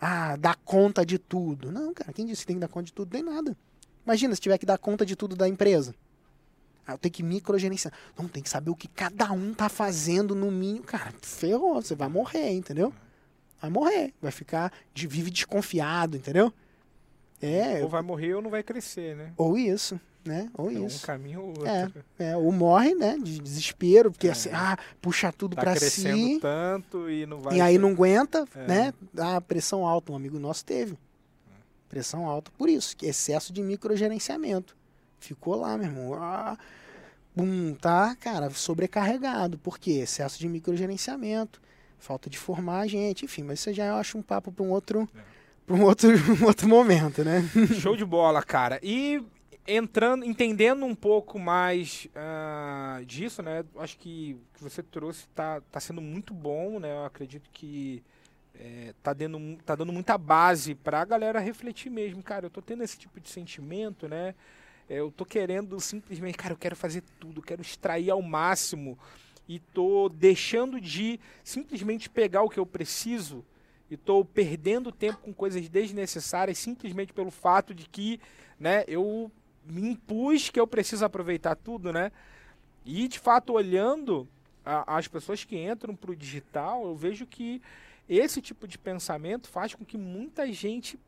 Ah, dar conta de tudo. Não, cara, quem disse que tem que dar conta de tudo? Nem nada. Imagina se tiver que dar conta de tudo da empresa. Ah, eu tenho que microgerenciar. Não, tem que saber o que cada um tá fazendo no mínimo. Cara, ferrou, você vai morrer, entendeu? Vai morrer. Vai ficar, de, vive desconfiado, entendeu? É, Ou vai morrer ou não vai crescer, né? ou isso, né? Ou É um isso. caminho ou outro. É. É, ou morre, né? De desespero, porque assim, ah, puxa tudo Tá pra crescendo si. tanto e não vai. E aí não aguenta, É. né? Ah, pressão alta. Um amigo nosso teve. Pressão alta por isso, que excesso de microgerenciamento. Ficou lá, meu irmão. Ah, bum, tá, cara, sobrecarregado. Por quê? Excesso de microgerenciamento. Falta de formar a gente, enfim, mas isso já eu acho um papo para um outro. É. Para um outro, um outro momento, né? Show de bola, cara. E entrando, entendendo um pouco mais ah, disso, né? Acho que o que você trouxe tá, tá sendo muito bom, né? Eu acredito que é, tá, dando, tá dando muita base pra galera refletir mesmo. Cara, eu tô tendo esse tipo de sentimento, né? eu tô querendo simplesmente, cara, eu quero fazer tudo, quero extrair ao máximo e tô deixando de simplesmente pegar o que eu preciso e tô perdendo tempo com coisas desnecessárias simplesmente pelo fato de que, né, eu me impus que eu preciso aproveitar tudo, né? E de fato olhando a, as pessoas que entram para o digital, eu vejo que esse tipo de pensamento faz com que muita gente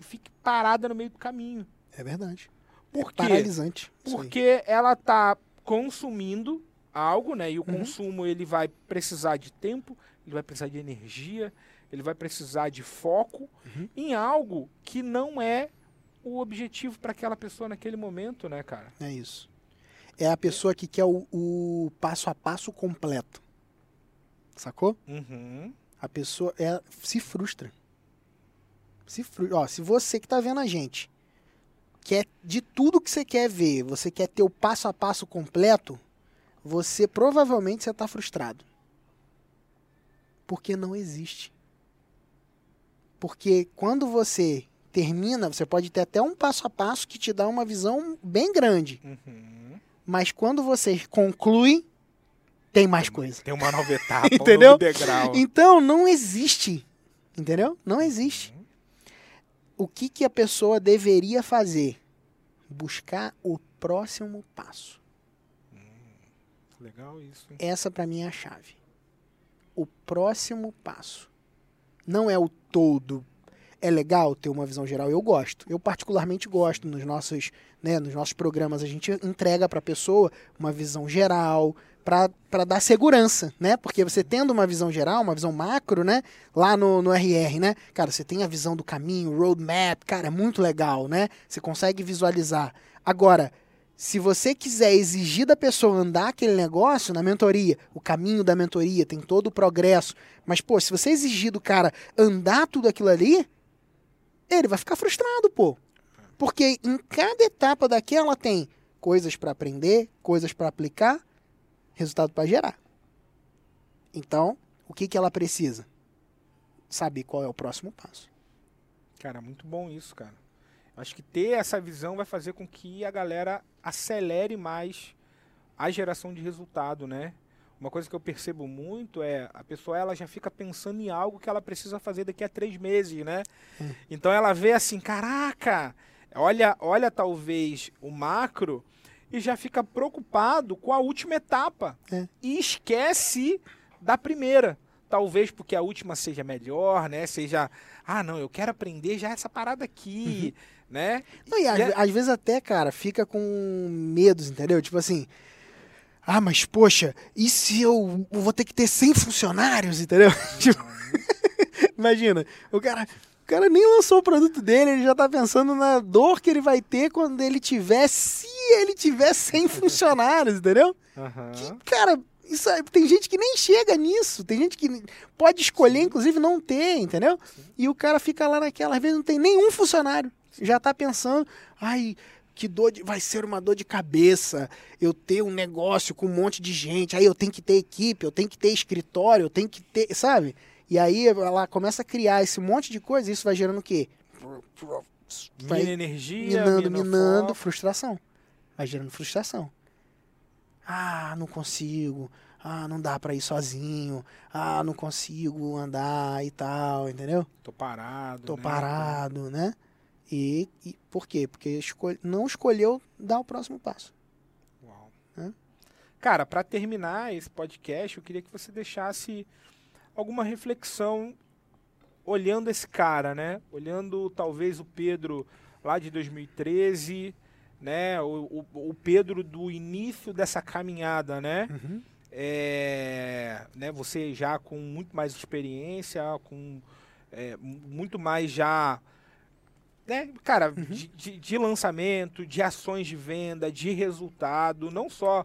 fique parada no meio do caminho. É verdade. Por é quê? paralisante. Porque ela está consumindo algo, né? E o Uhum. consumo ele vai precisar de tempo, ele vai precisar de energia, ele vai precisar de foco Uhum. em algo que não é o objetivo para aquela pessoa naquele momento, né, cara? É isso. É a pessoa que quer o, o passo a passo completo. Sacou? Uhum. A pessoa é, se frustra. Se frustra. Ó, se você que tá vendo a gente quer de tudo que você quer ver, você quer ter o passo a passo completo, você provavelmente você tá frustrado. Porque não existe. Porque quando você termina, você pode ter até um passo a passo que te dá uma visão bem grande. Uhum. Mas quando você conclui, tem mais coisa. Tem uma nova etapa, Entendeu? um degrau. Então, não existe. Entendeu? Não existe. O que, que a pessoa deveria fazer? Buscar o próximo passo. Legal isso, hein? Essa, para mim, é a chave. O próximo passo. Não é o todo. É legal ter uma visão geral. Eu gosto. Eu, particularmente, gosto. Nos nossos, né, nos nossos programas, a gente entrega para a pessoa uma visão geral para dar segurança, né? Porque você tendo uma visão geral, uma visão macro, né? Lá no, no RR, né? Cara, você tem a visão do caminho, roadmap, cara, é muito legal, né? Você consegue visualizar. Agora, se você quiser exigir da pessoa andar aquele negócio na mentoria, o caminho da mentoria, tem todo o progresso, mas, pô, se você exigir do cara andar tudo aquilo ali, ele vai ficar frustrado, pô. Porque em cada etapa daquela tem coisas para aprender, coisas para aplicar, resultado para gerar. Então, o que, que ela precisa? Saber qual é o próximo passo. Cara, muito bom isso, cara. Acho que ter essa visão vai fazer com que a galera acelere mais a geração de resultado, né? Uma coisa que eu percebo muito é a pessoa ela já fica pensando em algo que ela precisa fazer daqui a três meses, né? Hum. Então ela vê assim, caraca, olha, olha talvez o macro e já fica preocupado com a última etapa É. e esquece da primeira. Talvez porque a última seja melhor, né? Seja, ah, não, eu quero aprender já essa parada aqui, né? Não, e às, é- às vezes até, cara, fica com medos, entendeu? Tipo assim, ah, mas poxa, e se eu vou ter que ter 100 funcionários, entendeu? Tipo, imagina, o cara, o cara nem lançou o produto dele, ele já tá pensando na dor que ele vai ter quando ele tiver, se ele tiver 100 funcionários, entendeu? Aham. Cara, isso aí- tem gente que nem chega nisso. Tem gente que pode escolher, inclusive, não ter, entendeu? E o cara fica lá naquela, às vezes não tem nenhum funcionário. Já tá pensando, ai, que dor de, vai ser uma dor de cabeça eu ter um negócio com um monte de gente. Aí eu tenho que ter equipe, eu tenho que ter escritório, eu tenho que ter, sabe? E aí ela começa a criar esse monte de coisa, e isso vai gerando o quê? Vai Mina energia, minando, mina minando, frustração. Vai gerando frustração. Ah, não consigo. Ah, não dá pra ir sozinho. Ah, não consigo andar e tal, entendeu? Tô parado. Tô né? parado, né? E, e por quê? Porque escol- não escolheu dar o próximo passo. Uau. Hã? Cara, para terminar esse podcast, eu queria que você deixasse alguma reflexão olhando esse cara, né? Olhando talvez o Pedro lá de 2013, né? O, o, o Pedro do início dessa caminhada, né? Uhum. É, né? Você já com muito mais experiência, com é, mu- muito mais já né, cara, de, de- de lançamento, de ações de venda, de resultado, não só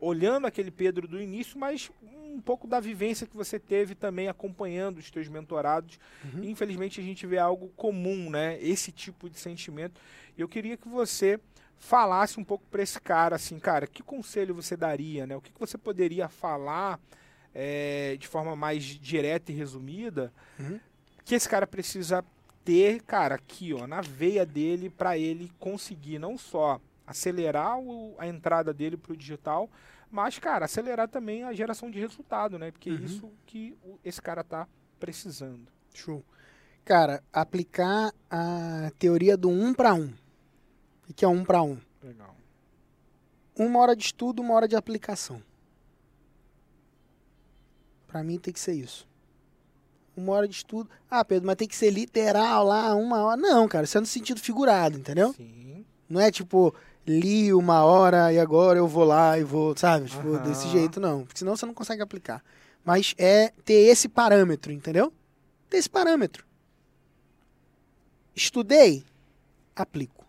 olhando aquele Pedro do início, mas um pouco da vivência que você teve também acompanhando os teus mentorados. Uhum. Infelizmente a gente vê algo comum, né? Esse tipo de sentimento. Eu queria que você falasse um pouco para esse cara, assim, cara, que conselho você daria, né? O que, que você poderia falar é, de forma mais direta e resumida Uhum. que esse cara precisa ter, cara, aqui, ó, na veia dele, para ele conseguir não só acelerar o, a entrada dele para o digital, mas, cara, acelerar também a geração de resultado, né? Porque é Uhum. isso que o- esse cara tá precisando. Show. Cara, aplicar a teoria do um para um. O que é um para um? Legal. Uma hora de estudo, uma hora de aplicação. Pra mim tem que ser isso. Uma hora de estudo. Ah, Pedro, mas tem que ser literal lá, uma hora. Não, cara, isso é no sentido figurado, entendeu? Sim. Não é tipo, li uma hora e agora eu vou lá e vou, sabe? Tipo, Aham. desse jeito, não. Porque senão você não consegue aplicar. Mas é ter esse parâmetro, entendeu? Ter esse parâmetro. Estudei, aplico.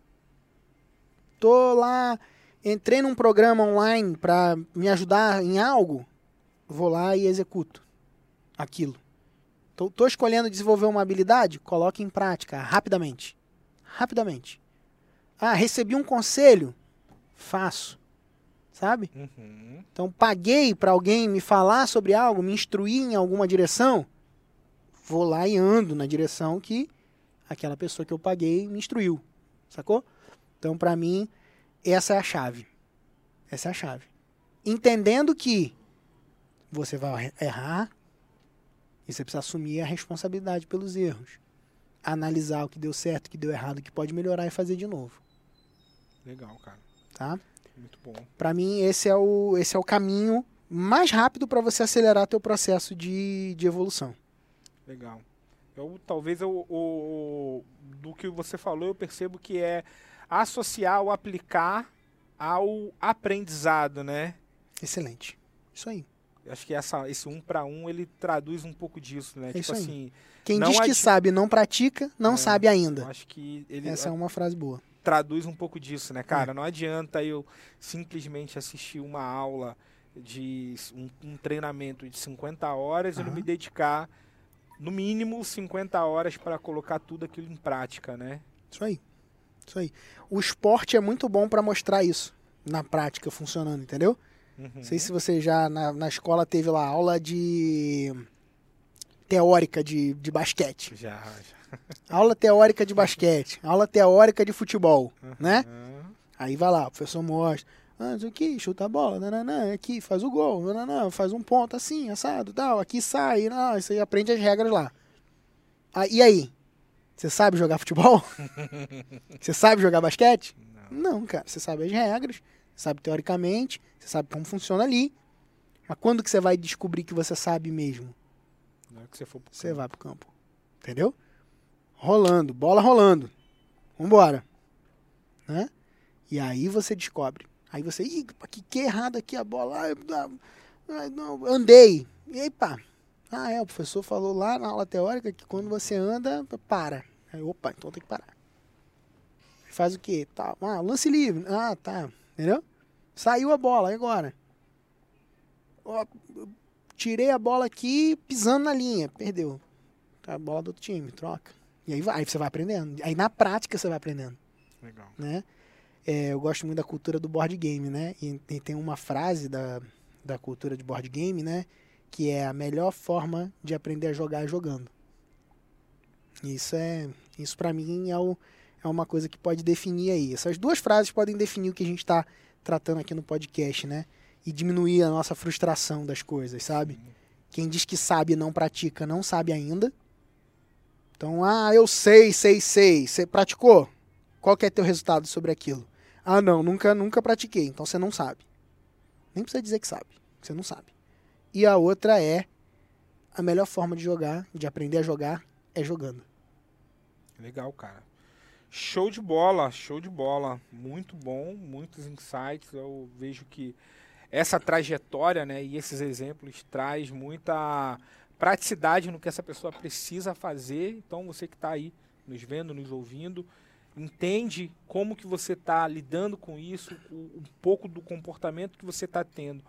Tô lá, entrei num programa online pra me ajudar em algo, vou lá e executo aquilo. Tô, tô escolhendo desenvolver uma habilidade, coloque em prática rapidamente. Rapidamente. Ah, recebi um conselho, faço. Sabe? Uhum. Então paguei para alguém me falar sobre algo, me instruir em alguma direção, vou lá e ando na direção que aquela pessoa que eu paguei me instruiu, sacou? Então para mim essa é a chave. Essa é a chave. Entendendo que você vai errar e você precisa assumir a responsabilidade pelos erros. Analisar o que deu certo, o que deu errado, o que pode melhorar e fazer de novo, Legal, cara. tá? Muito bom. Para mim, esse é o, esse é o caminho mais rápido para você acelerar teu processo de, de evolução. Legal. Eu, talvez eu, o, do que você falou, eu percebo que é associar o aplicar ao aprendizado, né? Excelente. Isso aí. Eu Acho que essa, esse um para um ele traduz um pouco disso, né? É tipo assim, Quem diz que sabe e não pratica, não É, sabe ainda. acho que ele Essa é uma frase boa. traduz um pouco disso, né, cara? Não adianta eu simplesmente assistir uma aula de um, um treinamento de 50 horas e não me dedicar no mínimo 50 horas para colocar tudo aquilo em prática, né? Isso aí. Isso aí. O esporte é muito bom para mostrar isso na prática funcionando, entendeu? Uhum. Não sei se você já na, na escola teve lá aula de teórica de, de basquete. Já, já. Aula teórica de basquete. Aula teórica de futebol, né? Aham. Aí vai lá, o professor mostra. Ah, aqui, chuta a bola, nananã, aqui, faz o gol, nananã, faz um ponto assim, assado, tal, aqui sai, não, isso aí aprende as regras lá. Ah, e aí? Você sabe jogar futebol? Você sabe jogar basquete? Não, cara, você sabe as regras, sabe teoricamente, você sabe como funciona ali. Mas quando que você vai descobrir que você sabe mesmo? Na hora que você for pro Você campo. vai pro campo. Entendeu? Rolando, bola rolando. Vambora. Né? E aí você descobre. Aí você, ih, que, que errado aqui a bola. Ai, ai, não, andei. E aí, pá. Ah, é, o professor falou lá na aula teórica que quando você anda, para. Aí, opa, então tem que parar. Faz o quê? Tá, ah, lance livre. Ah, tá. Entendeu? Saiu a bola, e agora? Ó, tirei a bola aqui pisando na linha. Perdeu. Tá a bola do outro time, troca. E aí vai, aí você vai aprendendo. Aí na prática você vai aprendendo, Legal. né? É, eu gosto muito da cultura do board game, né? E, e tem uma frase da, da cultura de board game, né? Que é a melhor forma de aprender a jogar é jogando. Isso é, isso para mim é, o, é uma coisa que pode definir aí. Essas duas frases podem definir o que a gente está tratando aqui no podcast, né? E diminuir a nossa frustração das coisas, sabe? Quem diz que sabe e não pratica, não sabe ainda. Então, ah, eu sei, sei, sei. Você praticou? Qual que é teu resultado sobre aquilo? Ah, não, nunca, nunca pratiquei. Então você não sabe. Nem precisa dizer que sabe. Você não sabe. E a outra é a melhor forma de jogar, de aprender a jogar, é jogando. Legal, cara. Show de bola, show de bola. Muito bom, muitos insights. Eu vejo que essa trajetória, né, e esses exemplos traz muita praticidade no que essa pessoa precisa fazer. Então, você que está aí nos vendo, nos ouvindo, entende como que você está lidando com isso, um pouco do comportamento que você está tendo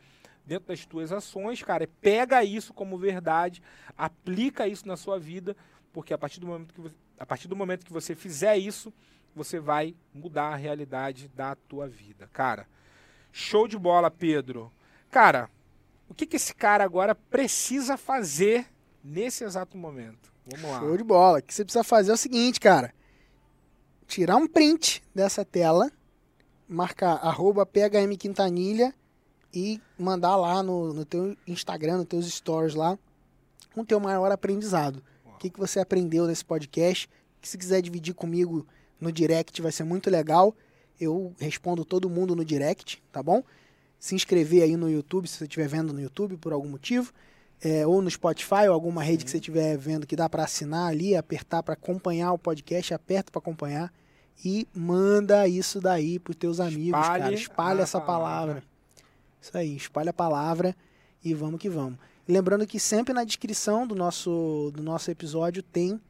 dentro das suas ações, cara. Pega isso como verdade, aplica isso na sua vida, porque a partir do momento que você, a partir do momento que você fizer isso, você vai mudar a realidade da tua vida, cara. Show de bola, Pedro. Cara, o que, que esse cara agora precisa fazer nesse exato momento? Vamos lá. Show de bola. O que você precisa fazer é o seguinte, cara. Tirar um print dessa tela marcar arroba PHM Quintanilha e mandar lá no, no teu Instagram, nos teus stories lá, o teu maior aprendizado. O que, que você aprendeu nesse podcast? Que se quiser dividir comigo no direct vai ser muito legal. Eu respondo todo mundo no direct, tá bom? Se inscrever aí no YouTube, se você estiver vendo no YouTube por algum motivo, é, ou no Spotify, ou alguma rede que você estiver vendo que dá para assinar ali, apertar para acompanhar o podcast, aperta para acompanhar e manda isso daí pros teus amigos, Espalhe cara. Espalha a essa palavra. palavra. Isso aí, espalha a palavra e vamos que vamos. Lembrando que sempre na descrição do nosso, do nosso episódio tem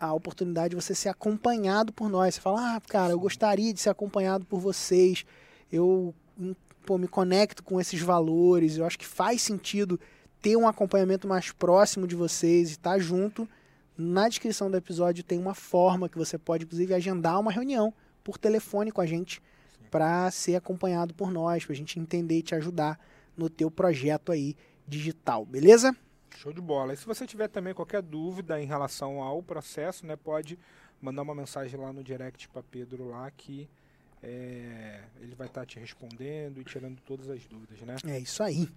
a oportunidade de você ser acompanhado por nós. Você fala, ah, cara, eu gostaria de ser acompanhado por vocês. Eu hum, pô, me conecto com esses valores. Eu acho que faz sentido ter um acompanhamento mais próximo de vocês e estar junto. Na descrição do episódio tem uma forma que você pode, inclusive, agendar uma reunião por telefone com a gente para ser acompanhado por nós, para a gente entender e te ajudar no teu projeto aí digital, beleza? Show de bola. E se você tiver também qualquer dúvida em relação ao processo, né, pode mandar uma mensagem lá no direct para Pedro lá que é, ele vai estar te respondendo e tirando todas as dúvidas, né? É isso aí.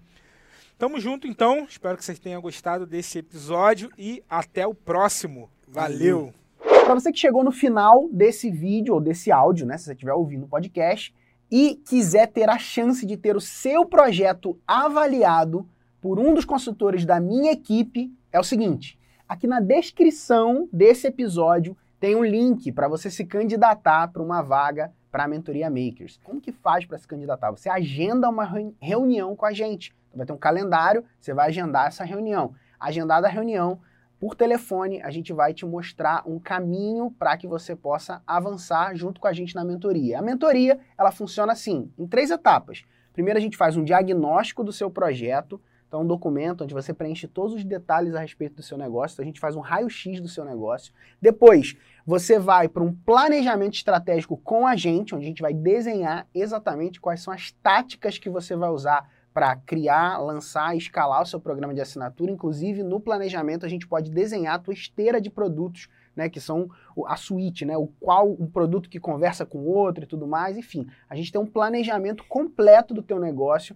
Tamo junto então. Espero que vocês tenham gostado desse episódio e até o próximo. Valeu. Para você que chegou no final desse vídeo ou desse áudio, né, se você estiver ouvindo o podcast e quiser ter a chance de ter o seu projeto avaliado por um dos consultores da minha equipe, é o seguinte: aqui na descrição desse episódio tem um link para você se candidatar para uma vaga para a mentoria Makers. Como que faz para se candidatar? Você agenda uma reuni- reunião com a gente. Então, vai ter um calendário, você vai agendar essa reunião. Agendada a reunião, por telefone, a gente vai te mostrar um caminho para que você possa avançar junto com a gente na mentoria. A mentoria, ela funciona assim, em três etapas. Primeiro a gente faz um diagnóstico do seu projeto, então um documento onde você preenche todos os detalhes a respeito do seu negócio, a gente faz um raio-x do seu negócio. Depois, você vai para um planejamento estratégico com a gente, onde a gente vai desenhar exatamente quais são as táticas que você vai usar para criar, lançar escalar o seu programa de assinatura. Inclusive, no planejamento, a gente pode desenhar a tua esteira de produtos, né, que são a suíte, né, o qual um produto que conversa com o outro e tudo mais. Enfim, a gente tem um planejamento completo do teu negócio